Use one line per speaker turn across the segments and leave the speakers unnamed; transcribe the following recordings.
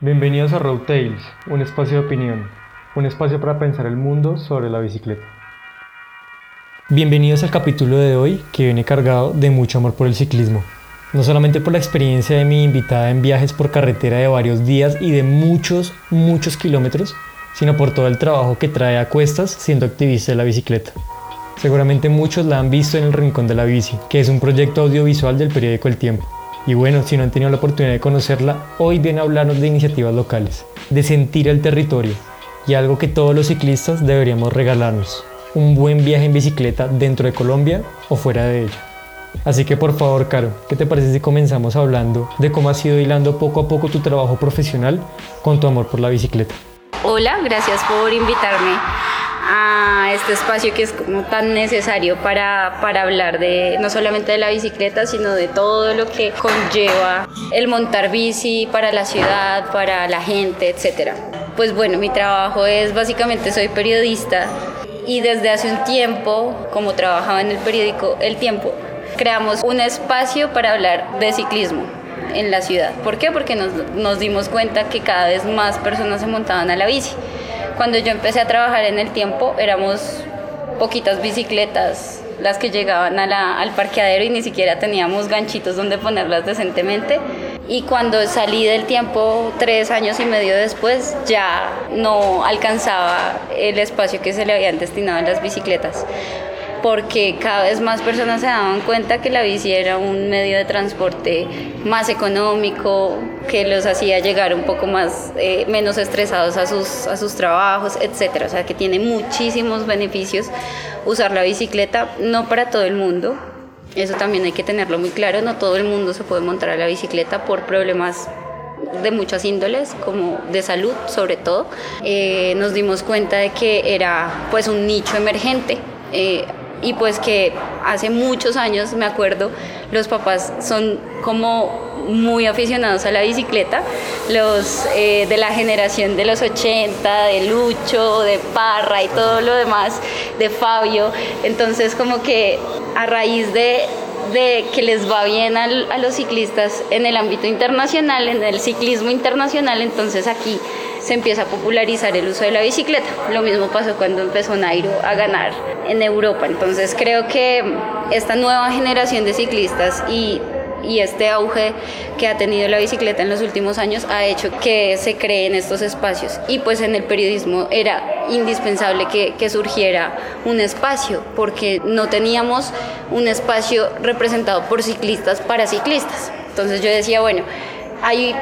Bienvenidos a Road Tales, un espacio de opinión, un espacio para pensar el mundo sobre la bicicleta. Bienvenidos al capítulo de hoy que viene cargado de mucho amor por el ciclismo. No solamente por la experiencia de mi invitada en viajes por carretera de varios días y de muchos, muchos kilómetros, sino por todo el trabajo que trae a cuestas siendo activista de la bicicleta. Seguramente muchos la han visto en El Rincón de la Bici, que es un proyecto audiovisual del periódico El Tiempo. Y bueno, si no han tenido la oportunidad de conocerla, hoy viene a hablarnos de iniciativas locales, de sentir el territorio y algo que todos los ciclistas deberíamos regalarnos, un buen viaje en bicicleta dentro de Colombia o fuera de ella. Así que por favor, Caro, ¿qué te parece si comenzamos hablando de cómo has ido hilando poco a poco tu trabajo profesional con tu amor por la bicicleta?
Hola, gracias por invitarme a este espacio que es como tan necesario para, para hablar de no solamente de la bicicleta, sino de todo lo que conlleva el montar bici para la ciudad, para la gente, etc. Pues bueno, mi trabajo es básicamente soy periodista y desde hace un tiempo, como trabajaba en el periódico El Tiempo, creamos un espacio para hablar de ciclismo en la ciudad. ¿Por qué? Porque nos, nos dimos cuenta que cada vez más personas se montaban a la bici. Cuando yo empecé a trabajar en el tiempo éramos poquitas bicicletas las que llegaban al parqueadero y ni siquiera teníamos ganchitos donde ponerlas decentemente. Y cuando salí del tiempo, tres años y medio después, ya no alcanzaba el espacio que se le habían destinado a las bicicletas porque cada vez más personas se daban cuenta que la bici era un medio de transporte más económico, que los hacía llegar un poco más, eh, menos estresados a sus, a sus trabajos, etc. O sea, que tiene muchísimos beneficios usar la bicicleta, no para todo el mundo. Eso también hay que tenerlo muy claro, no todo el mundo se puede montar a la bicicleta por problemas de muchas índoles, como de salud sobre todo. Eh, nos dimos cuenta de que era pues un nicho emergente. Eh, y pues que hace muchos años, me acuerdo, los papás son como muy aficionados a la bicicleta, los eh, de la generación de los 80, de Lucho, de Parra y todo lo demás, de Fabio, entonces como que a raíz de, de que les va bien a los ciclistas en el ámbito internacional, en el ciclismo internacional, entonces aquí se empieza a popularizar el uso de la bicicleta. Lo mismo pasó cuando empezó Nairo a ganar en Europa. Entonces creo que esta nueva generación de ciclistas y y este auge que ha tenido la bicicleta en los últimos años ha hecho que se creen estos espacios. Y pues en el periodismo era indispensable que, que, surgiera un espacio, porque no teníamos un espacio representado por ciclistas para ciclistas. Entonces yo decía, bueno, hay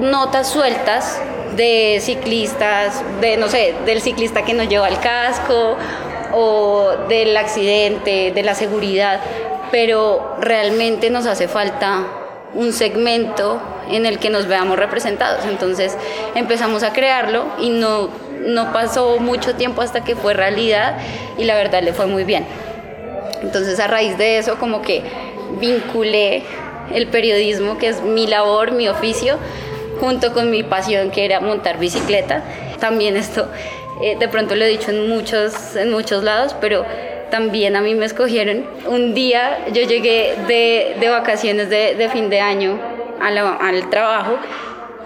notas sueltas de ciclistas, de no sé, del ciclista que no lleva el casco o del accidente, de la seguridad, pero realmente nos hace falta un segmento en el que nos veamos representados. Entonces empezamos a crearlo y no, no pasó mucho tiempo hasta que fue realidad y la verdad le fue muy bien. Entonces a raíz de eso como que vinculé el periodismo, que es mi labor, mi oficio, junto con mi pasión que era montar bicicleta. También esto, eh, de pronto lo he dicho en muchos, en muchos lados, pero también a mí me escogieron. Un día yo llegué de, de vacaciones de, de, fin de año al trabajo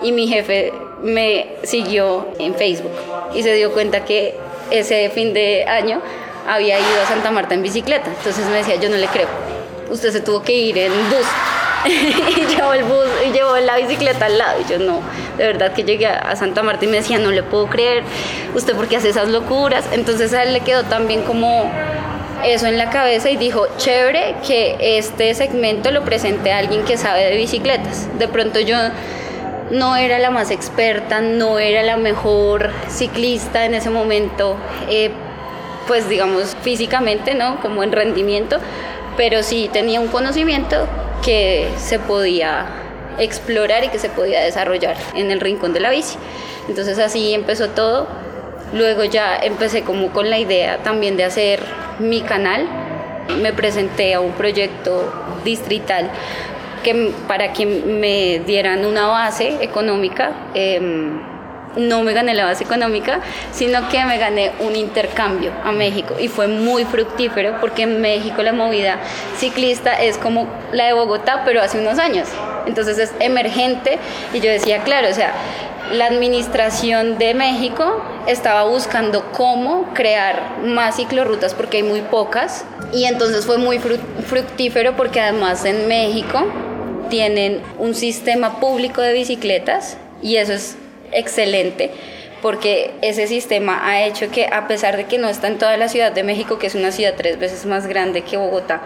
y mi jefe me siguió en Facebook y se dio cuenta que ese fin de año había ido a Santa Marta en bicicleta. Entonces me decía, yo no le creo, usted se tuvo que ir en bus y llevó el bus y llevó la bicicleta al lado. Y yo no, de verdad que llegué a Santa Marta y me decía, no le puedo creer, usted por qué hace esas locuras. Entonces a él le quedó también como eso en la cabeza y dijo, chévere que este segmento lo presente a alguien que sabe de bicicletas. De pronto yo no era la más experta, no era la mejor ciclista en ese momento, eh, pues digamos físicamente, ¿no? Como en rendimiento, pero sí tenía un conocimiento que se podía explorar y que se podía desarrollar en el rincón de la bici. Entonces así empezó todo. Luego ya empecé como con la idea también de hacer mi canal. Me presenté a un proyecto distrital que, para que me dieran una base económica. Em, no me gané la base económica, sino que me gané un intercambio a México y fue muy fructífero porque en México la movida ciclista es como la de Bogotá, pero hace unos años. Entonces es emergente y yo decía, claro, o sea, la administración de México estaba buscando cómo crear más ciclorrutas porque hay muy pocas y entonces fue muy fructífero porque además en México tienen un sistema público de bicicletas y eso es excelente porque ese sistema ha hecho que a pesar de que no está en toda la Ciudad de México, que es una ciudad tres veces más grande que Bogotá,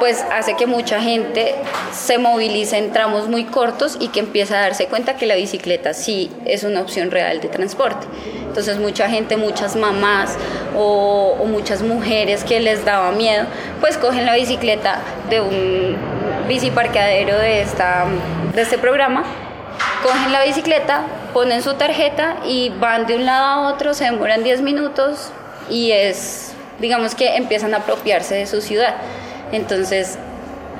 pues hace que mucha gente se movilice en tramos muy cortos y que empiece a darse cuenta que la bicicleta sí es una opción real de transporte. Entonces mucha gente, muchas mamás o, muchas mujeres que les daba miedo, pues cogen la bicicleta de un biciparqueadero de, esta, de este programa cogen la bicicleta, ponen su tarjeta y van de un lado a otro, se demoran 10 minutos y es, digamos que empiezan a apropiarse de su ciudad. Entonces,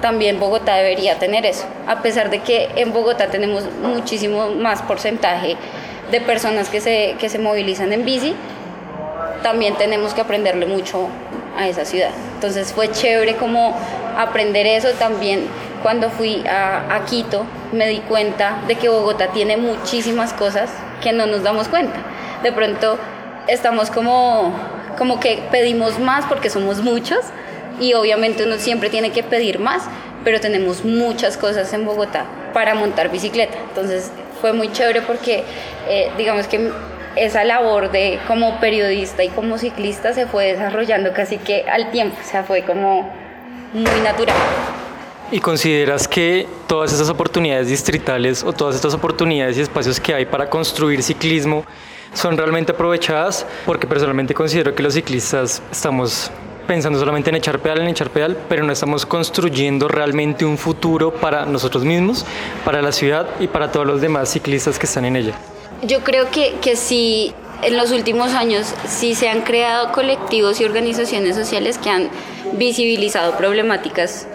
también Bogotá debería tener eso, a pesar de que en Bogotá tenemos muchísimo más porcentaje de personas que se, que se movilizan en bici, también tenemos que aprenderle mucho a esa ciudad. Entonces fue chévere como aprender eso también cuando fui a, a, Quito me di cuenta de que Bogotá tiene muchísimas cosas que no nos damos cuenta. De pronto estamos como, como que pedimos más porque somos muchos y obviamente uno siempre tiene que pedir más, pero tenemos muchas cosas en Bogotá para montar bicicleta. Entonces fue muy chévere porque eh, digamos que esa labor de como periodista y como ciclista se fue desarrollando casi que al tiempo, o sea, fue como muy natural.
¿Y consideras que todas esas oportunidades distritales o todas estas oportunidades y espacios que hay para construir ciclismo son realmente aprovechadas? Porque personalmente considero que los ciclistas estamos pensando solamente en echar pedal, en echar pedal, pero no estamos construyendo realmente un futuro para nosotros mismos, para la ciudad y para todos los demás ciclistas que están en ella.
Yo creo que, que sí, en los últimos años sí se han creado colectivos y organizaciones sociales que han visibilizado problemáticas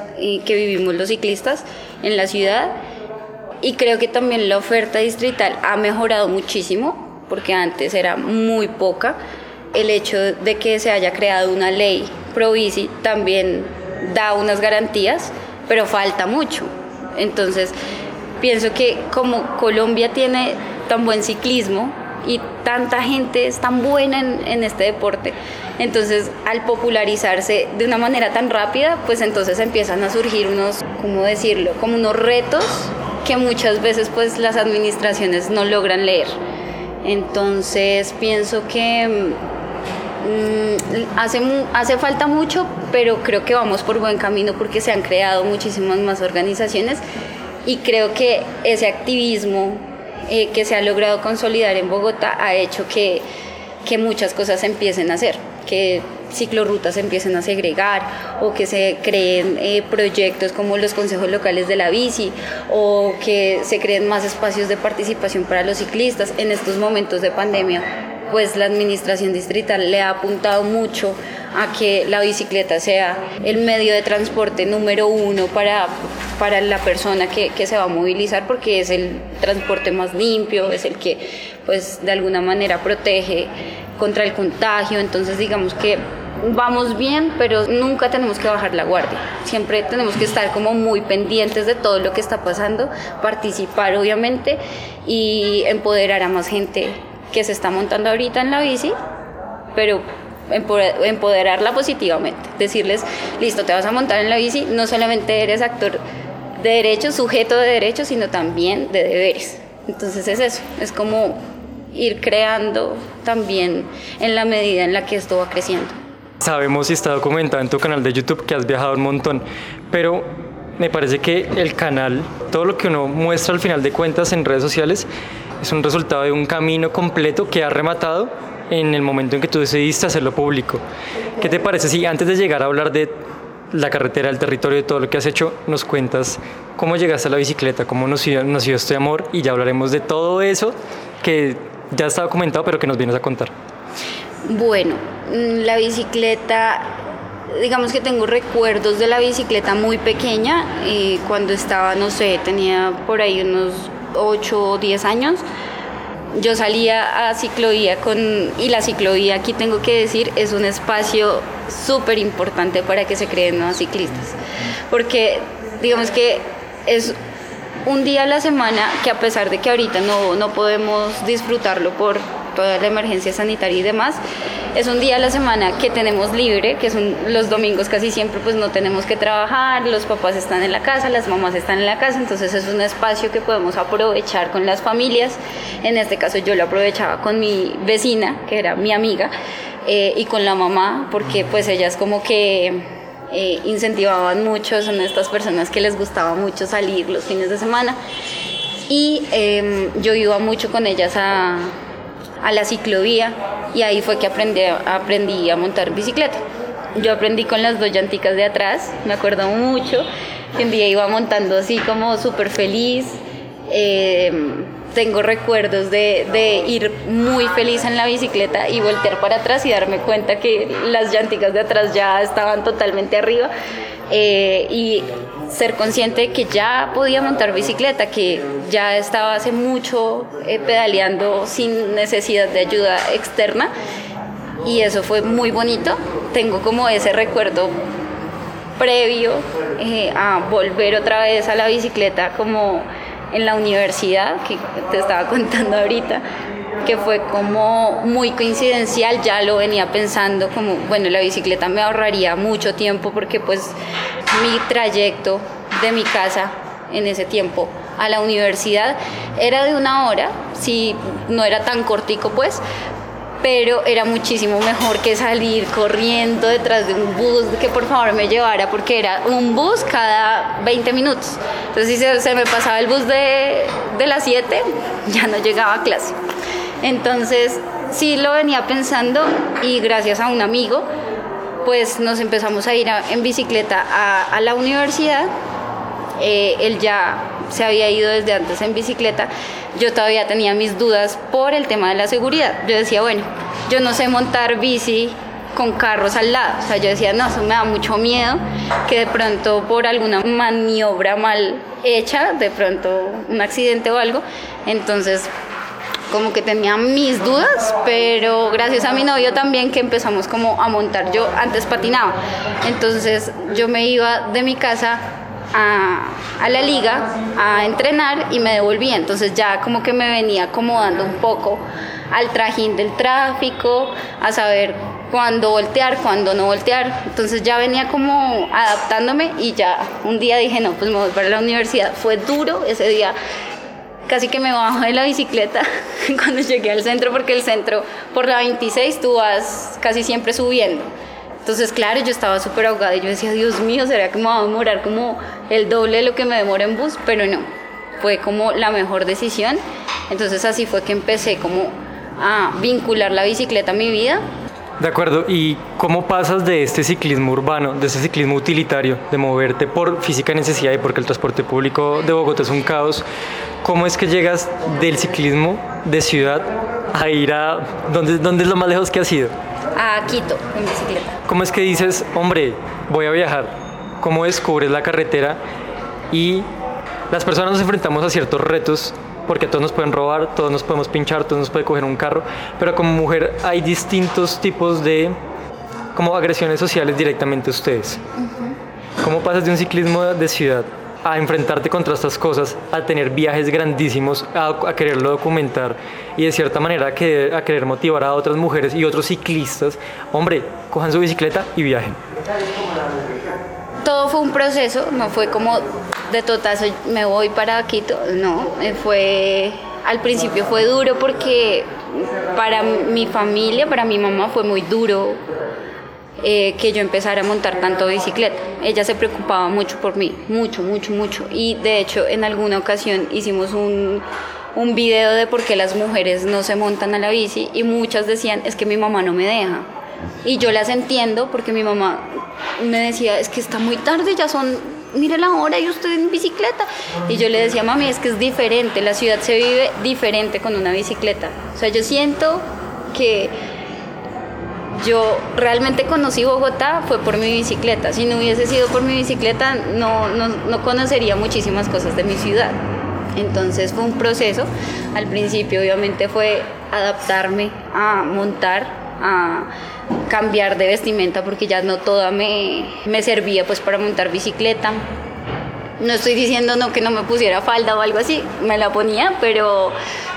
que vivimos los ciclistas en la ciudad y creo que también la oferta distrital ha mejorado muchísimo porque antes era muy poca. El hecho de que se haya creado una ley Provici también da unas garantías, pero falta mucho. Entonces, pienso que como Colombia tiene tan buen ciclismo y tanta gente es tan buena en, este deporte, entonces al popularizarse de una manera tan rápida, pues entonces empiezan a surgir unos, ¿cómo decirlo?, como unos retos que muchas veces pues las administraciones no logran leer. Entonces pienso que Mm, hace, hace falta mucho, pero creo que vamos por buen camino porque se han creado muchísimas más organizaciones y creo que ese activismo eh, que se ha logrado consolidar en Bogotá ha hecho que, que muchas cosas empiecen a hacer, que ciclorrutas empiecen a segregar o que se creen eh, proyectos como los consejos locales de la bici o que se creen más espacios de participación para los ciclistas. En estos momentos de pandemia pues la administración distrital le ha apuntado mucho a que la bicicleta sea el medio de transporte número uno para, para la persona que, que, se va a movilizar porque es el transporte más limpio, es el que pues de alguna manera protege contra el contagio, entonces digamos que vamos bien, pero nunca tenemos que bajar la guardia. Siempre tenemos que estar como muy pendientes de todo lo que está pasando, participar obviamente y empoderar a más gente que se está montando ahorita en la bici, pero empoderarla positivamente, decirles, listo, te vas a montar en la bici, no solamente eres actor de derechos, sujeto de derechos, sino también de deberes. Entonces es eso, es como ir creando también en la medida en la que esto va creciendo.
Sabemos y está documentado en tu canal de YouTube que has viajado un montón, pero me parece que el canal, todo lo que uno muestra al final de cuentas en redes sociales, es un resultado de un camino completo que ha rematado en el momento en que tú decidiste hacerlo público. ¿Qué te parece si antes de llegar a hablar de la carretera, el territorio, de todo lo que has hecho, nos cuentas cómo llegaste a la bicicleta, cómo nació, nació este amor y ya hablaremos de todo eso que ya estaba comentado, pero que nos vienes a contar?
Bueno, mm, la bicicleta digamos que tengo recuerdos de la bicicleta muy pequeña, cuando estaba, no sé, tenía por ahí unos 8 o 10 años, yo salía a ciclovía con, y la ciclovía aquí tengo que decir es un espacio súper importante para que se creen nuevos ciclistas, porque digamos que es un día a la semana que a pesar de que ahorita no, no podemos disfrutarlo por toda la emergencia sanitaria y demás, es un día a la semana que tenemos libre, que son los domingos casi siempre pues no tenemos que trabajar, los papás están en la casa, las mamás están en la casa, entonces es un espacio que podemos aprovechar con las familias. En este caso yo lo aprovechaba con mi vecina, que era mi amiga, eh, y con la mamá, porque pues ellas como que eh, incentivaban mucho, son estas personas que les gustaba mucho salir los fines de semana. Y em, yo iba mucho con ellas a, a, la ciclovía y ahí fue que aprendí, aprendí a montar bicicleta. Yo aprendí con las dos llanticas de atrás, me acuerdo mucho, que un día iba montando así como súper feliz. Eh, tengo recuerdos de, de, ir muy feliz en la bicicleta y voltear para atrás y darme cuenta que las llanticas de atrás ya estaban totalmente arriba eh, y ser consciente de que ya podía montar bicicleta, que ya estaba hace mucho eh, pedaleando sin necesidad de ayuda externa y eso fue muy bonito. Tengo como ese recuerdo previo eh, a volver otra vez a la bicicleta como en la universidad, que te estaba contando ahorita, que fue como muy coincidencial, ya lo venía pensando como, bueno, la bicicleta me ahorraría mucho tiempo porque pues mi trayecto de mi casa en ese tiempo a la universidad era de una hora, si no era tan cortico pues, pero era muchísimo mejor que salir corriendo detrás de un bus que por favor me llevara porque era un bus cada 20 minutos. Entonces si se, me pasaba el bus de, de las 7, ya no llegaba a clase. Entonces sí lo venía pensando y gracias a un amigo pues nos empezamos a ir en bicicleta a, a la universidad. Eh, él ya se había ido desde antes en bicicleta yo todavía tenía mis dudas por el tema de la seguridad. Yo decía, bueno, yo no sé montar bici con carros al lado. O sea, yo decía, no, eso me da mucho miedo que de pronto por alguna maniobra mal hecha, de pronto un accidente o algo. Entonces, como que tenía mis dudas, pero gracias a mi novio también que empezamos como a montar. Yo antes patinaba, entonces yo me iba de mi casa a, la liga a entrenar y me devolvía. Entonces ya como que me venía acomodando un poco al trajín del tráfico, a saber cuándo voltear, cuándo no voltear. Entonces ya venía como adaptándome y ya un día dije, no, pues me voy para la universidad. Fue duro ese día. Casi que me bajo de la bicicleta cuando llegué al centro, porque el centro por la 26 tú vas casi siempre subiendo. Entonces, claro, yo estaba súper ahogada y yo decía, Dios mío, ¿será que me va a demorar como el doble de lo que me demora en bus? Pero no, fue como la mejor decisión. Entonces así fue que empecé como a vincular la bicicleta a mi vida.
De acuerdo, ¿y cómo pasas de este ciclismo urbano, de este ciclismo utilitario, de moverte por física necesidad y porque el transporte público de Bogotá es un caos? ¿Cómo es que llegas del ciclismo de ciudad a ir a... ¿Dónde, dónde es lo más lejos que has ido?
A Quito, en bicicleta.
¿Cómo es que dices, hombre, voy a viajar? ¿Cómo descubres la carretera? Y las personas nos enfrentamos a ciertos retos porque todos nos pueden robar, todos nos podemos pinchar, todos nos puede coger un carro, pero como mujer hay distintos tipos de como agresiones sociales directamente a ustedes. ¿Cómo pasas de un ciclismo de ciudad a enfrentarte contra estas cosas, a tener viajes grandísimos, a, quererlo documentar y de cierta manera a querer, motivar a otras mujeres y otros ciclistas, hombre, cojan su bicicleta y viajen?
Todo fue un proceso, no fue como de totazo me voy para Quito, no, eh, fue al principio fue duro porque para mi familia, para mi mamá fue muy duro eh, que yo empezara a montar tanto bicicleta. Ella se preocupaba mucho por mí, mucho, mucho, mucho. Y de hecho en alguna ocasión hicimos un, un video de por qué las mujeres no se montan a la bici y muchas decían es que mi mamá no me deja. Y yo las entiendo porque mi mamá me decía es que está muy tarde, ya son mire la hora y usted en bicicleta. Y yo le decía, mami, es que es diferente, la ciudad se vive diferente con una bicicleta. O sea, yo siento que yo realmente conocí Bogotá fue por mi bicicleta. Si no hubiese sido por mi bicicleta, no, no, no conocería muchísimas cosas de mi ciudad. Entonces fue un proceso. Al principio obviamente fue adaptarme a montar, a cambiar de vestimenta porque ya no toda me, me servía pues para montar bicicleta. No estoy diciendo no que no me pusiera falda o algo así, me la ponía, pero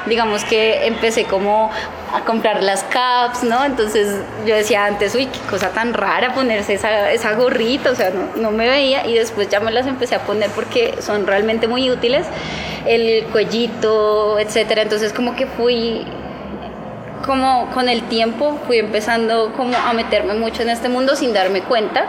digamos que empecé como a comprar las caps, ¿no? Entonces yo decía antes, uy, qué cosa tan rara ponerse esa, esa gorrita, o sea, no, no, me veía y después ya me las empecé a poner porque son realmente muy útiles, el cuellito, etcétera, entonces como que fui como con el tiempo fui empezando como a meterme mucho en este mundo sin darme cuenta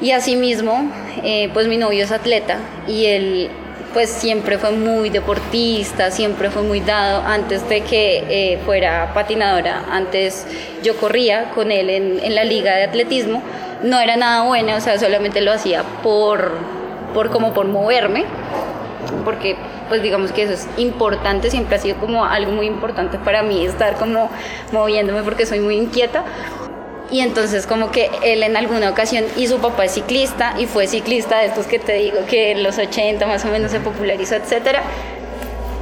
y asimismo eh, pues mi novio es atleta y él pues siempre fue muy deportista, siempre fue muy dado. Antes de que eh, fuera patinadora, antes yo corría con él en, en, la liga de atletismo. No era nada bueno, o sea, solamente lo hacía por, por como por moverme, porque pues digamos que eso es importante, siempre ha sido como algo muy importante para mí estar como moviéndome porque soy muy inquieta. Y entonces como que él en alguna ocasión y su papá es ciclista y fue ciclista de estos que te digo que en los 80 más o menos se popularizó, etcétera.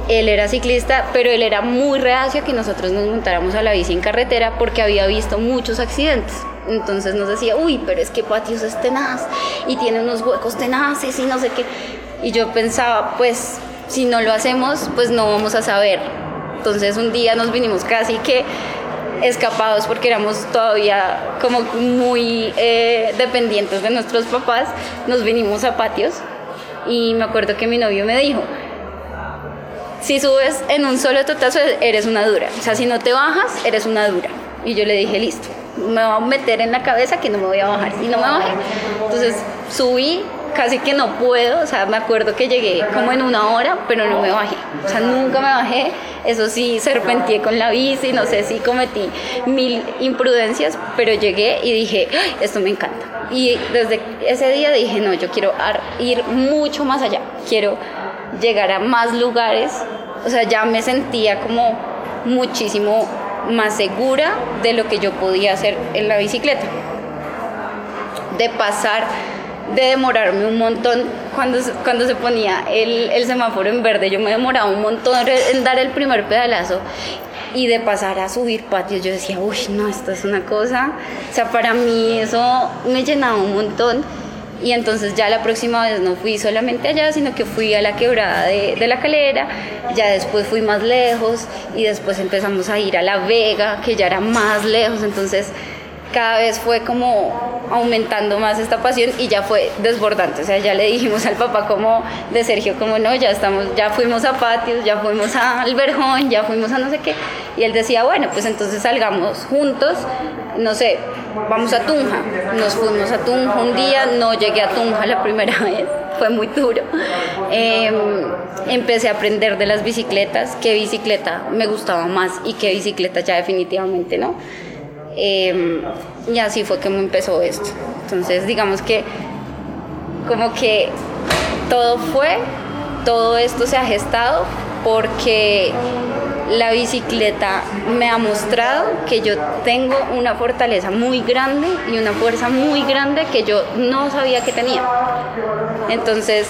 Él era ciclista, pero él era muy reacio que nosotros nos montáramos a la bici en carretera porque había visto muchos accidentes. Entonces nos decía, uy, pero es que Patios es tenaz y tiene unos huecos tenaces y no sé qué. Y yo pensaba, pues si no lo hacemos, pues no vamos a saber. Entonces un día nos vinimos casi que escapados porque éramos todavía como muy eh, dependientes de nuestros papás, nos vinimos a patios y me acuerdo que mi novio me dijo, si subes en un solo totazo eres una dura, o sea, si no te bajas eres una dura. Y yo le dije, listo, me va a meter en la cabeza que no me voy a bajar. Y no me bajé. Entonces subí, casi que no puedo, o sea, me acuerdo que llegué como en una hora, pero no me bajé, o sea, nunca me bajé, eso sí, serpenteé con la bici, no sé si cometí mil imprudencias, pero llegué y dije, esto me encanta. Y desde ese día dije, no, yo quiero ir mucho más allá, quiero llegar a más lugares, o sea, ya me sentía como muchísimo más segura de lo que yo podía hacer en la bicicleta. De pasar de demorarme un montón cuando, cuando se ponía el, el, semáforo en verde. Yo me demoraba un montón en dar el primer pedalazo y de pasar a subir patios. Yo decía, uy, no, esto es una cosa. O sea, para mí eso me llenaba un montón. Y entonces ya la próxima vez no fui solamente allá, sino que fui a la quebrada de, de, la calera, ya después fui más lejos y después empezamos a ir a La Vega, que ya era más lejos, entonces cada vez fue como aumentando más esta pasión y ya fue desbordante, o sea, ya le dijimos al papá como de Sergio como no, ya estamos, ya fuimos a patios, ya fuimos a Alberjón, ya fuimos a no sé qué, y él decía, bueno, pues entonces salgamos juntos, no sé, vamos a Tunja, nos fuimos a Tunja un día, no llegué a Tunja la primera vez, fue muy duro, eh, empecé a aprender de las bicicletas, qué bicicleta me gustaba más y qué bicicleta ya definitivamente no, eh, y así fue que me empezó esto. Entonces, digamos que como que todo fue, todo esto se ha gestado porque la bicicleta me ha mostrado que yo tengo una fortaleza muy grande y una fuerza muy grande que yo no sabía que tenía. Entonces,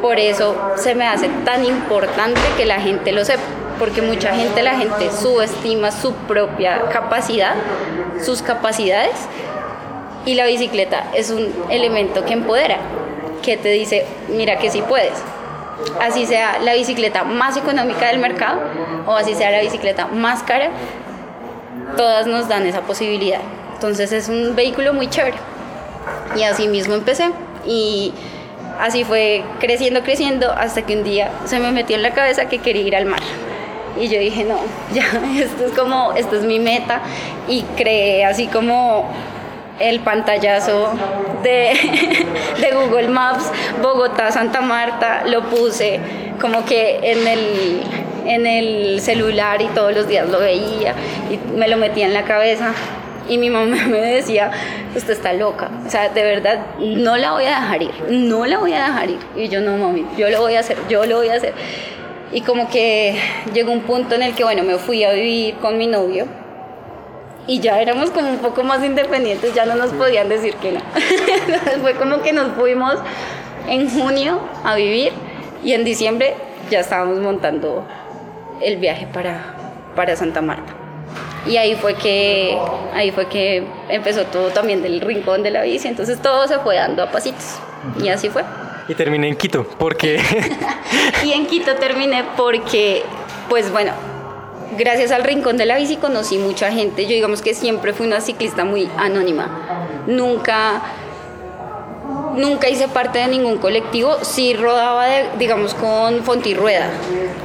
por eso se me hace tan importante que la gente lo sepa porque mucha gente, la gente subestima su propia capacidad, sus capacidades, y la bicicleta es un elemento que empodera, que te dice, mira que sí puedes. Así sea la bicicleta más económica del mercado o así sea la bicicleta más cara, todas nos dan esa posibilidad. Entonces es un vehículo muy chévere. Y así mismo empecé. Y así fue creciendo, creciendo, hasta que un día se me metió en la cabeza que quería ir al mar. Y yo dije, no, ya, esto es como, esto es mi meta. Y creé así como el pantallazo de, de, Google Maps, Bogotá, Santa Marta, lo puse como que en el, en el celular y todos los días lo veía y me lo metía en la cabeza. Y mi mamá me decía, usted está loca, o sea, de verdad, no la voy a dejar ir, no la voy a dejar ir. Y yo no, mami, yo lo voy a hacer, yo lo voy a hacer. Y como que llegó un punto en el que, bueno, me fui a vivir con mi novio y ya éramos como un poco más independientes, ya no nos podían decir que no. Entonces fue como que nos fuimos en junio a vivir y en diciembre ya estábamos montando el viaje para, para Santa Marta. Y ahí fue que ahí fue que empezó todo también del rincón de la bici, entonces todo se fue dando a pasitos. Y así fue.
Y terminé en Quito, porque
y en Quito terminé porque pues bueno, gracias al rincón de la bici conocí mucha gente. Yo digamos que siempre fui una ciclista muy anónima. Nunca nunca hice parte de ningún colectivo, sí rodaba, digamos, con Fontirrueda,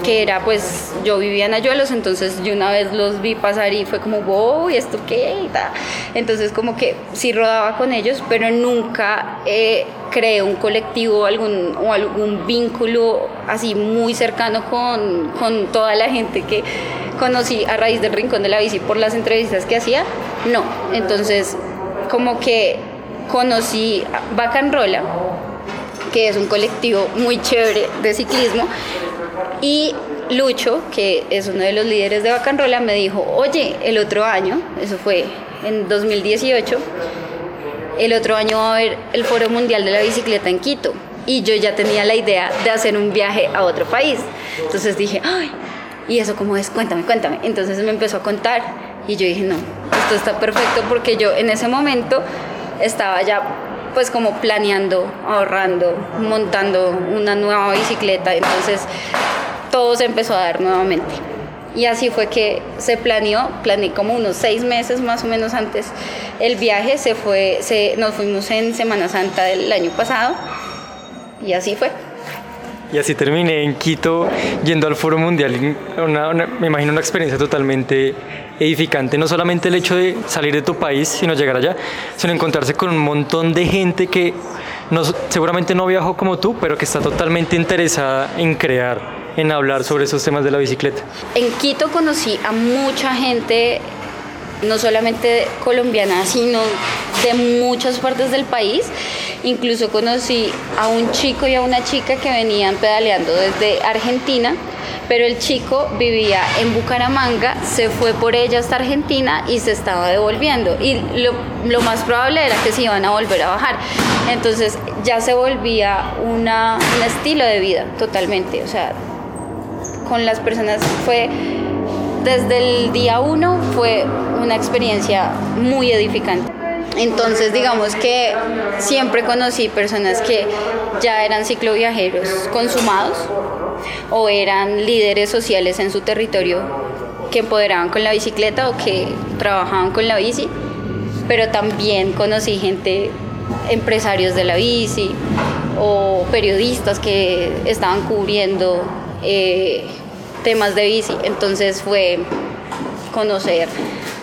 que era, pues, yo vivía en Ayuelos, entonces yo una vez los vi pasar y fue como, wow, ¿y esto qué? Entonces, como que sí rodaba con ellos, pero nunca eh, creé un colectivo algún, o algún vínculo así muy cercano con, con toda la gente que conocí a raíz del Rincón de la Bici por las entrevistas que hacía, no. Entonces, como que conocí Bacanrola, que es un colectivo muy chévere de ciclismo, y Lucho, que es uno de los líderes de Bacanrola, me dijo, oye, el otro año, eso fue en 2018, el otro año va a haber el Foro Mundial de la Bicicleta en Quito. Y yo ya tenía la idea de hacer un viaje a otro país. Entonces dije, ay, ¿y eso cómo es? Cuéntame, cuéntame. Entonces me empezó a contar y yo dije, no, esto está perfecto porque yo en ese momento estaba ya pues como planeando, ahorrando, montando una nueva bicicleta, entonces todo se empezó a dar nuevamente. Y así fue que se planeó, planeé como unos seis meses más o menos antes el viaje, se fue, se, nos fuimos en Semana Santa del año pasado y así fue.
Y así terminé en Quito yendo al Foro Mundial, me imagino una experiencia totalmente edificante, no solamente el hecho de salir de tu país, sino llegar allá, sino encontrarse con un montón de gente que no, seguramente no viajó como tú, pero que está totalmente interesada en crear, en hablar sobre esos temas de la bicicleta.
En Quito conocí a mucha gente, no solamente colombiana, sino de muchas partes del país. Incluso conocí a un chico y a una chica que venían pedaleando desde Argentina pero el chico vivía en Bucaramanga, se fue por ella hasta Argentina y se estaba devolviendo. Y lo, más probable era que se iban a volver a bajar. Entonces ya se volvía una, un estilo de vida totalmente. O sea, con las personas fue, desde el día uno, fue una experiencia muy edificante. Entonces, digamos que siempre conocí personas que ya eran cicloviajeros consumados, o eran líderes sociales en su territorio que empoderaban con la bicicleta o que trabajaban con la bici, pero también conocí gente, empresarios de la bici o periodistas que estaban cubriendo eh, temas de bici, entonces fue conocer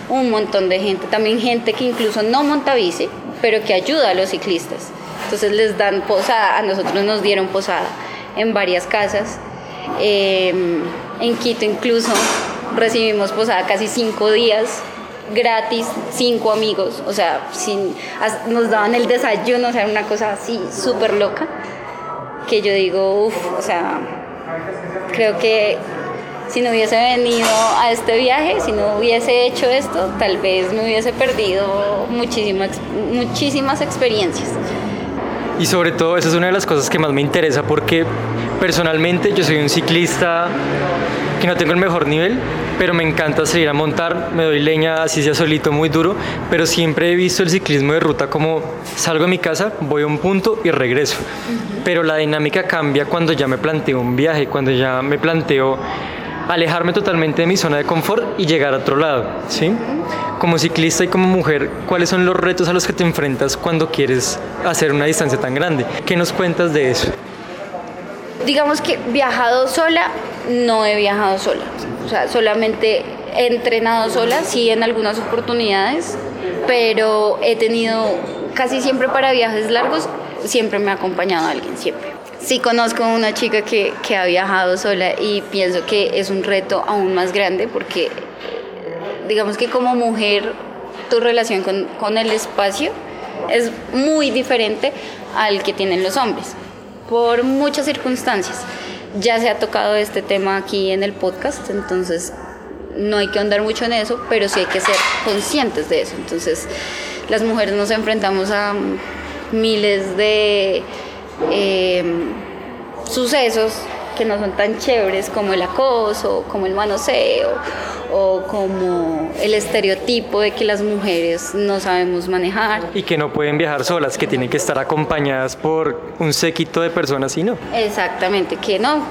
un montón de gente, también gente que incluso no monta bici, pero que ayuda a los ciclistas. Entonces les dan posada, a nosotros nos dieron posada en varias casas Em, en Quito incluso recibimos posada casi cinco días gratis, cinco amigos, o sea, sin, nos daban el desayuno, o sea, una cosa así súper loca, que yo digo, uff, o sea, creo que si no hubiese venido a este viaje, si no hubiese hecho esto, tal vez me hubiese perdido muchísimas, muchísimas experiencias.
Y sobre todo, esa es una de las cosas que más me interesa porque personalmente yo soy un ciclista que no tengo el mejor nivel, pero me encanta salir a montar, me doy leña así sea solito muy duro, pero siempre he visto el ciclismo de ruta como salgo de mi casa, voy a un punto y regreso. Pero la dinámica cambia cuando ya me planteo un viaje, cuando ya me planteo alejarme totalmente de mi zona de confort y llegar a otro lado, ¿sí? Como ciclista y como mujer, ¿cuáles son los retos a los que te enfrentas cuando quieres hacer una distancia tan grande? ¿Qué nos cuentas de eso?
Digamos que viajado sola, no he viajado sola. O sea, solamente he entrenado sola, sí en algunas oportunidades, pero he tenido casi siempre para viajes largos, siempre me ha acompañado alguien, siempre. Sí conozco una chica que, que ha viajado sola y pienso que es un reto aún más grande porque digamos que como mujer tu relación con, con el espacio es muy diferente al que tienen los hombres, por muchas circunstancias. Ya se ha tocado este tema aquí en el podcast, entonces no hay que andar mucho en eso, pero sí hay que ser conscientes de eso. Entonces, las mujeres nos enfrentamos a miles de Em, sucesos que no son tan chéveres como el acoso, como el manoseo o como el estereotipo de que las mujeres no sabemos manejar.
Y que no pueden viajar solas, que tienen que estar acompañadas por un séquito de personas y no.
Exactamente, que no,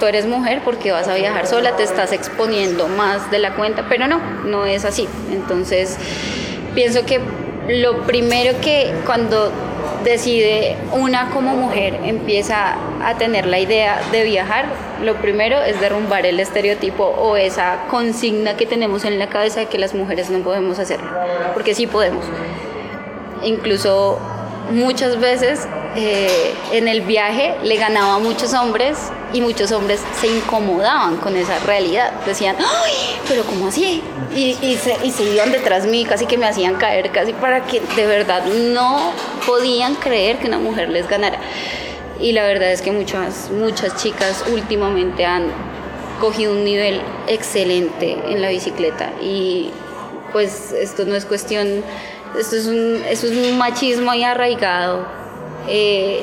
tú eres mujer porque vas a viajar sola, te estás exponiendo más de la cuenta, pero no, no es así. Entonces, pienso que lo primero que cuando decide una como mujer empieza a tener la idea de viajar, lo primero es derrumbar el estereotipo o esa consigna que tenemos en la cabeza de que las mujeres no podemos hacerlo, porque sí podemos. Incluso muchas veces eh, en el viaje le ganaba a muchos hombres y muchos hombres se incomodaban con esa realidad. Decían, ¡ay! ¿Pero cómo así? Y, se, iban detrás de mí, casi que me hacían caer, casi para que de verdad no podían creer que una mujer les ganara. Y la verdad es que muchas, muchas chicas últimamente han cogido un nivel excelente en la bicicleta y pues esto no es cuestión esto es un machismo ahí arraigado eh,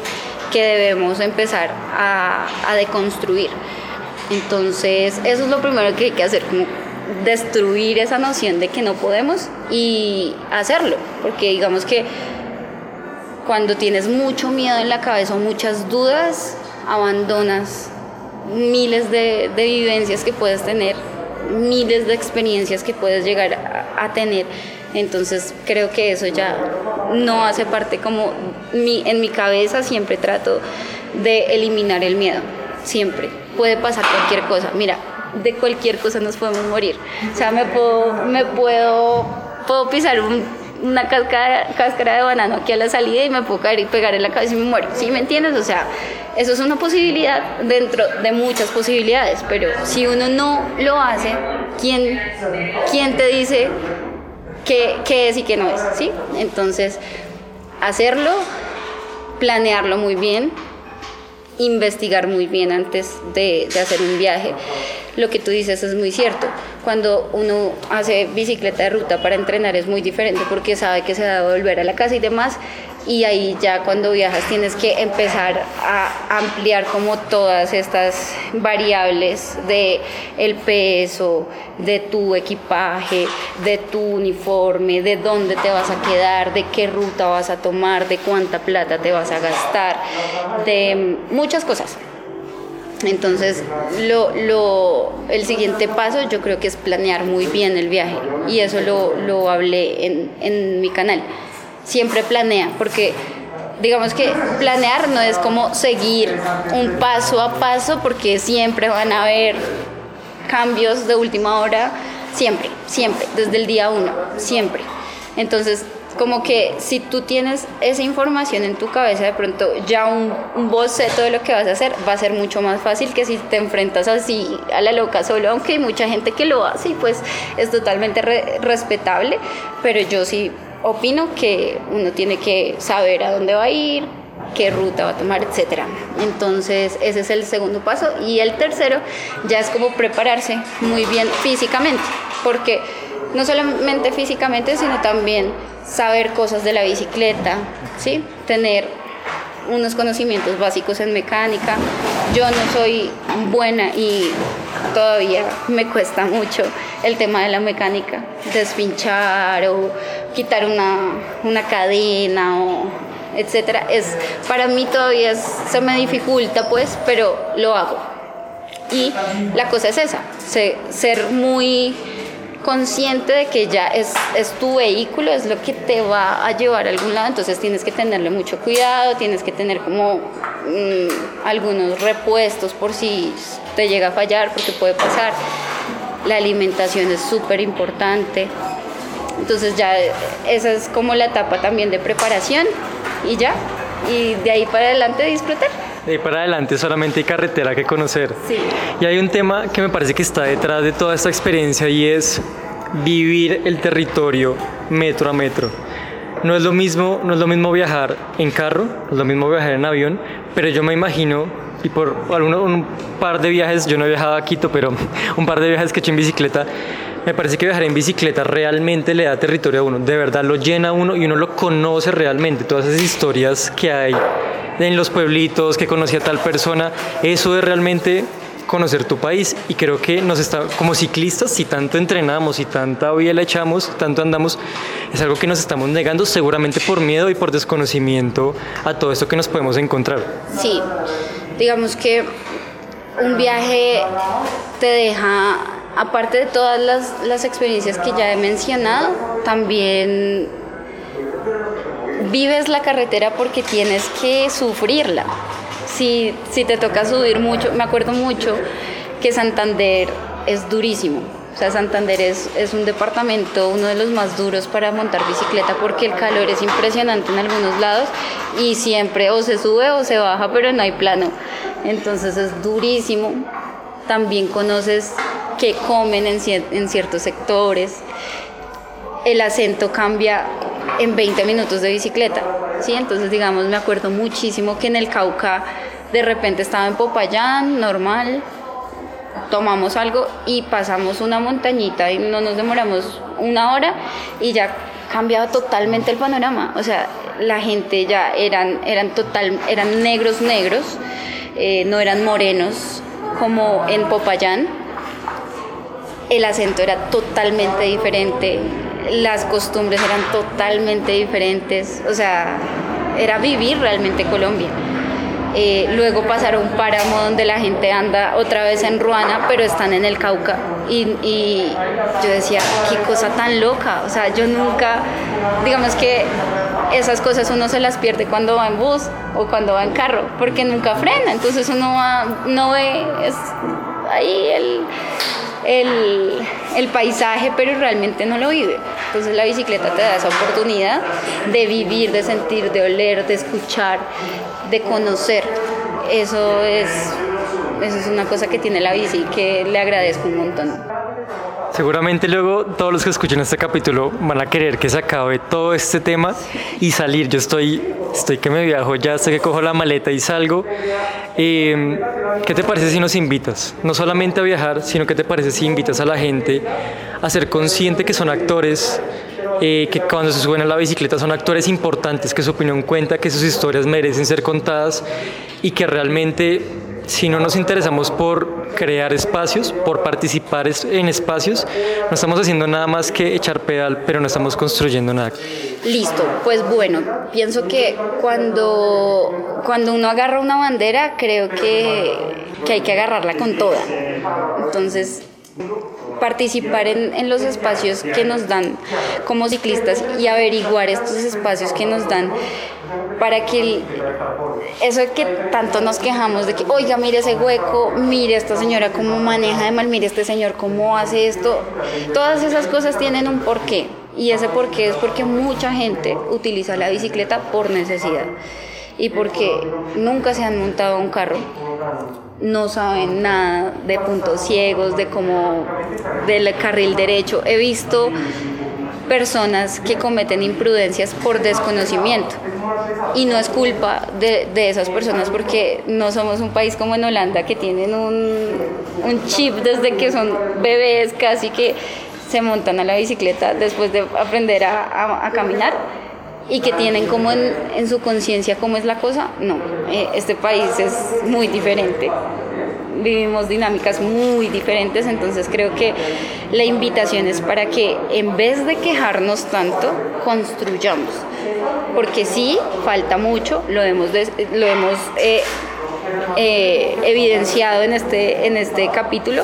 que debemos empezar a, deconstruir. Entonces, eso es lo primero que hay que hacer, como destruir esa noción de que no podemos y hacerlo, porque digamos que cuando tienes mucho miedo en la cabeza o muchas dudas, abandonas miles de, vivencias que puedes tener, miles de experiencias que puedes llegar a tener entonces creo que eso ya no hace parte como mi, en mi cabeza siempre trato de eliminar el miedo, siempre. Puede pasar cualquier cosa, mira, de cualquier cosa nos podemos morir. O sea, me puedo, me puedo, puedo pisar una cáscara, cáscara de banano aquí a la salida y me puedo caer y pegar en la cabeza y me muero. ¿Sí me entiendes? O sea, eso es una posibilidad dentro de muchas posibilidades, pero si uno no lo hace, ¿quién, quién te dice qué, es y qué no es, ¿sí? Entonces, hacerlo, planearlo muy bien, investigar muy bien antes de, de, hacer un viaje. Lo que tú dices es muy cierto. Cuando uno hace bicicleta de ruta para entrenar es muy diferente porque sabe que se va a volver a la casa y demás y ahí ya cuando viajas tienes que empezar a ampliar como todas estas variables de el peso, de tu equipaje, de tu uniforme, de dónde te vas a quedar, de qué ruta vas a tomar, de cuánta plata te vas a gastar, de muchas cosas. Entonces, lo, lo, el siguiente paso yo creo que es planear muy bien el viaje y eso lo, lo hablé en, en mi canal siempre planea, porque digamos que planear no es como seguir un paso a paso, porque siempre van a haber cambios de última hora, siempre, siempre, desde el día uno, siempre. Entonces, como que si tú tienes esa información en tu cabeza, de pronto ya un, boceto de lo que vas a hacer va a ser mucho más fácil que si te enfrentas así a la loca solo, aunque hay mucha gente que lo hace y pues es totalmente respetable, pero yo sí opino que uno tiene que saber a dónde va a ir, qué ruta va a tomar, etc. Entonces ese es el segundo paso y el tercero ya es como prepararse muy bien físicamente, porque no solamente físicamente, sino también saber cosas de la bicicleta, ¿sí? tener unos conocimientos básicos en mecánica. Yo no soy buena y todavía me cuesta mucho el tema de la mecánica, despinchar o quitar una, una cadena o etcétera. Es, para mí todavía se me dificulta pues, pero lo hago. Y la cosa es esa, ser muy consciente de que ya es, es tu vehículo, es lo que te va a llevar a algún lado, entonces tienes que tenerle mucho cuidado, tienes que tener como mm, algunos repuestos por si te llega a fallar, porque puede pasar. La alimentación es súper importante. Entonces ya esa es como la etapa también de preparación y ya, y de ahí para adelante disfrutar.
De ahí para adelante solamente hay carretera que conocer.
Sí.
Y hay un tema que me parece que está detrás de toda esta experiencia y es vivir el territorio metro a metro. No es lo mismo, no es lo mismo viajar en carro, no es lo mismo viajar en avión, pero yo me imagino y por alguno, un par de viajes, yo no he viajado a Quito, pero un par de viajes que he hecho en bicicleta, me parece que viajar en bicicleta realmente le da territorio a uno, de verdad lo llena a uno y uno lo conoce realmente, todas esas historias que hay en los pueblitos, que conocí a tal persona. Eso es realmente conocer tu país y creo que nos está como ciclistas si tanto entrenamos y tanta vida le echamos tanto andamos es algo que nos estamos negando seguramente por miedo y por desconocimiento a todo esto que nos podemos encontrar
sí digamos que un viaje te deja aparte de todas las, las experiencias que ya he mencionado también vives la carretera porque tienes que sufrirla si, si te toca subir mucho, me acuerdo mucho que Santander es durísimo. O sea, Santander es, es, un departamento, uno de los más duros para montar bicicleta porque el calor es impresionante en algunos lados y siempre o se sube o se baja, pero no hay plano. Entonces es durísimo. También conoces qué comen en, en ciertos sectores. El acento cambia en 20 minutos de bicicleta. ¿sí? Entonces, digamos, me acuerdo muchísimo que en el Cauca de repente estaba en Popayán, normal, tomamos algo y pasamos una montañita y no nos demoramos una hora y ya cambiaba totalmente el panorama. O sea, la gente ya eran, eran, total, eran negros, negros, eh, no eran morenos como en Popayán. El acento era totalmente diferente, las costumbres eran totalmente diferentes, o sea, era vivir realmente Colombia. Eh, luego pasar a un páramo donde la gente anda otra vez en Ruana, pero están en el Cauca. Y, yo decía, qué cosa tan loca. O sea, yo nunca, digamos que esas cosas uno se las pierde cuando va en bus o cuando va en carro, porque nunca frena. Entonces uno va, no ve, es ahí el, el, paisaje, pero realmente no lo vive. Entonces la bicicleta te da esa oportunidad de vivir, de sentir, de oler, de escuchar, de conocer. Eso es, eso es una cosa que tiene la bici y que le agradezco un montón.
Seguramente luego todos los que escuchen este capítulo van a querer que se acabe todo este tema y salir. Yo estoy, estoy que me viajo ya, hasta que cojo la maleta y salgo. Em, ¿Qué te parece si nos invitas? No solamente a viajar, sino qué te parece si invitas a la gente a ser consciente que son actores, eh, que cuando se suben a la bicicleta son actores importantes, que su opinión cuenta, que sus historias merecen ser contadas y que realmente si no nos interesamos por crear espacios, por participar en espacios, no estamos haciendo nada más que echar pedal, pero no estamos construyendo nada.
Listo, pues bueno, pienso que cuando, cuando uno agarra una bandera, creo que, que hay que agarrarla con toda. Entonces, participar en, en, los espacios que nos dan como ciclistas y averiguar estos espacios que nos dan para que eso que tanto nos quejamos de que, oiga, mire ese hueco, mire esta señora cómo maneja de mal, mire este señor cómo hace esto, todas esas cosas tienen un porqué. Y ese porqué es porque mucha gente utiliza la bicicleta por necesidad y porque nunca se han montado un carro, no saben nada de puntos ciegos, de cómo del carril derecho. He visto personas que cometen imprudencias por desconocimiento. Y no es culpa de, de, esas personas porque no somos un país como en Holanda que tienen un, un chip desde que son bebés casi que se montan a la bicicleta después de aprender a, a, caminar y que tienen como en, en su conciencia cómo es la cosa. No, eh, este país es muy diferente vivimos dinámicas muy diferentes, entonces creo que la invitación es para que en vez de quejarnos tanto, construyamos, porque sí, falta mucho, lo hemos, lo hemos eh, eh, evidenciado en este, en este capítulo,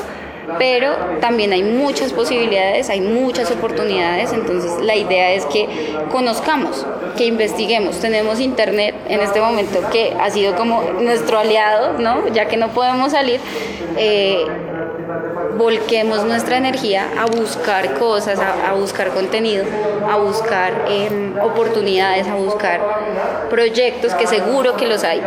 pero también hay muchas posibilidades, hay muchas oportunidades, entonces la idea es que conozcamos, que investiguemos. Tenemos internet en este momento que ha sido como nuestro aliado, ¿no? Ya que no podemos salir. Eh, volquemos nuestra energía a buscar cosas, a, buscar contenido, a buscar em, oportunidades, a buscar proyectos que seguro que los hay.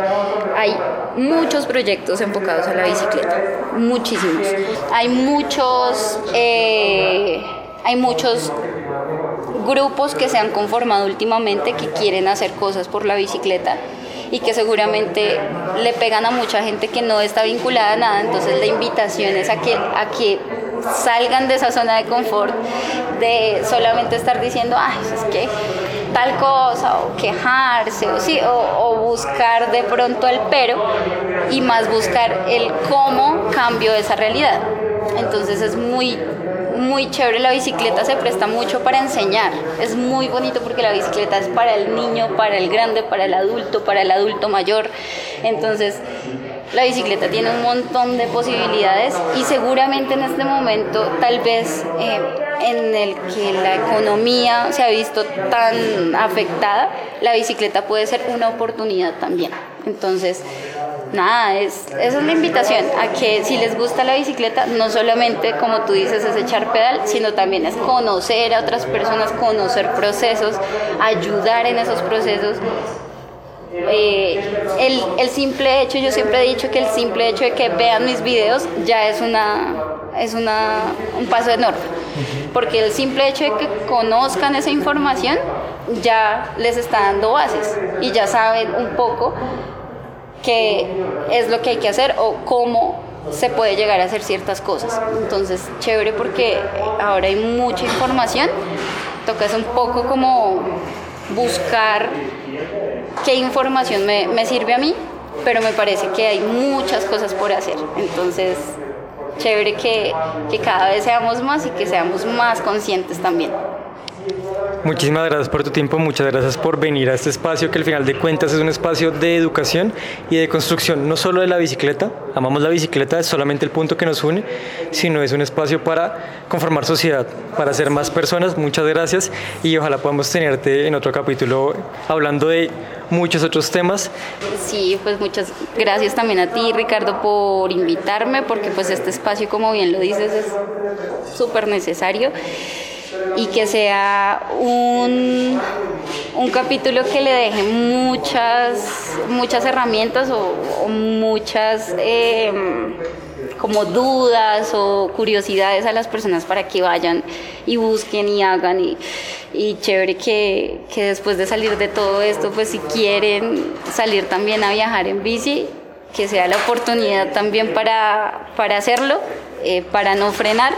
Hay muchos proyectos enfocados a la bicicleta, muchísimos. Hay muchos, eh, hay muchos grupos que se han conformado últimamente que quieren hacer cosas por la bicicleta y que seguramente le pegan a mucha gente que no está vinculada a nada. Entonces la invitación es a que, a que salgan de esa zona de confort, de solamente estar diciendo, ay, es que tal cosa o quejarse o, sí, o, buscar de pronto el pero y más buscar el cómo cambio esa realidad. Entonces es muy muy chévere, la bicicleta se presta mucho para enseñar. Es muy bonito porque la bicicleta es para el niño, para el grande, para el adulto, para el adulto mayor. Entonces, la bicicleta tiene un montón de posibilidades y seguramente en este momento, tal vez eh, en el que la economía se ha visto tan afectada, la bicicleta puede ser una oportunidad también. Entonces, nada, es, esa es la invitación a que si les gusta la bicicleta, no solamente como tú dices es echar pedal, sino también es conocer a otras personas, conocer procesos, ayudar en esos procesos. Eh, el, el, simple hecho, yo siempre he dicho que el simple hecho de que vean mis videos ya es, una, es una, un paso enorme, porque el simple hecho de que conozcan esa información ya les está dando bases y ya saben un poco qué es lo que hay que hacer o cómo se puede llegar a hacer ciertas cosas. Entonces, chévere porque ahora hay mucha información, tocas un poco como buscar qué información me, me sirve a mí, pero me parece que hay muchas cosas por hacer. Entonces, chévere que, que cada vez seamos más y que seamos más conscientes también.
Muchísimas gracias por tu tiempo, muchas gracias por venir a este espacio que al final de cuentas es un espacio de educación y de construcción, no solo de la bicicleta, amamos la bicicleta, es solamente el punto que nos une, sino es un espacio para conformar sociedad, para ser más personas. Muchas gracias y ojalá podamos tenerte en otro capítulo hablando de muchos otros temas.
Sí, pues muchas gracias también a ti, Ricardo, por invitarme, porque pues este espacio, como bien lo dices, es súper necesario y que sea un, un capítulo que le deje muchas, muchas herramientas o, muchas em, como dudas o curiosidades a las personas para que vayan y busquen y hagan. Y, y chévere que, que, después de salir de todo esto, pues si quieren salir también a viajar en bici, que sea la oportunidad también para, para hacerlo, eh, para no frenar.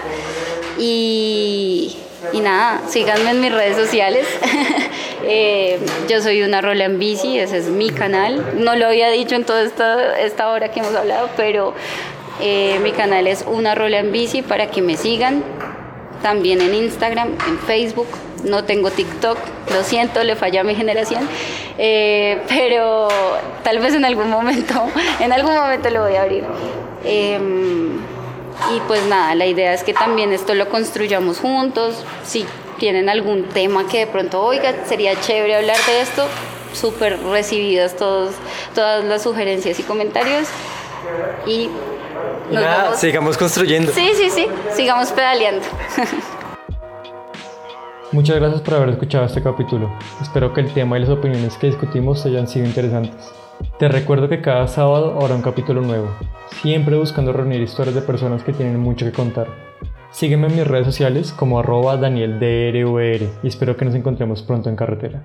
Y y nada, síganme en mis redes sociales. Eh, yo soy una rola en bici, ese es mi canal. No lo había dicho en toda esta, esta hora que hemos hablado, pero eh, mi canal es una rola en bici para que me sigan. También en Instagram, en Facebook. No tengo TikTok, lo siento, le falla a mi generación. Eh, pero tal vez en algún momento, en algún momento lo voy a abrir. Y pues nada, la idea es que también esto lo construyamos juntos. Si tienen algún tema que de pronto, oiga, sería chévere hablar de esto, súper recibidas todos, todas las sugerencias y comentarios. Y
nada, sigamos construyendo.
Sí, sí, sí, sigamos pedaleando.
Muchas gracias por haber escuchado este capítulo. Espero que el tema y las opiniones que discutimos hayan sido interesantes. Te recuerdo que cada sábado habrá un capítulo nuevo, siempre buscando reunir historias de personas que tienen mucho que contar. Sígueme en mis redes sociales como arroba DanielDRVR y espero que nos encontremos pronto en carretera.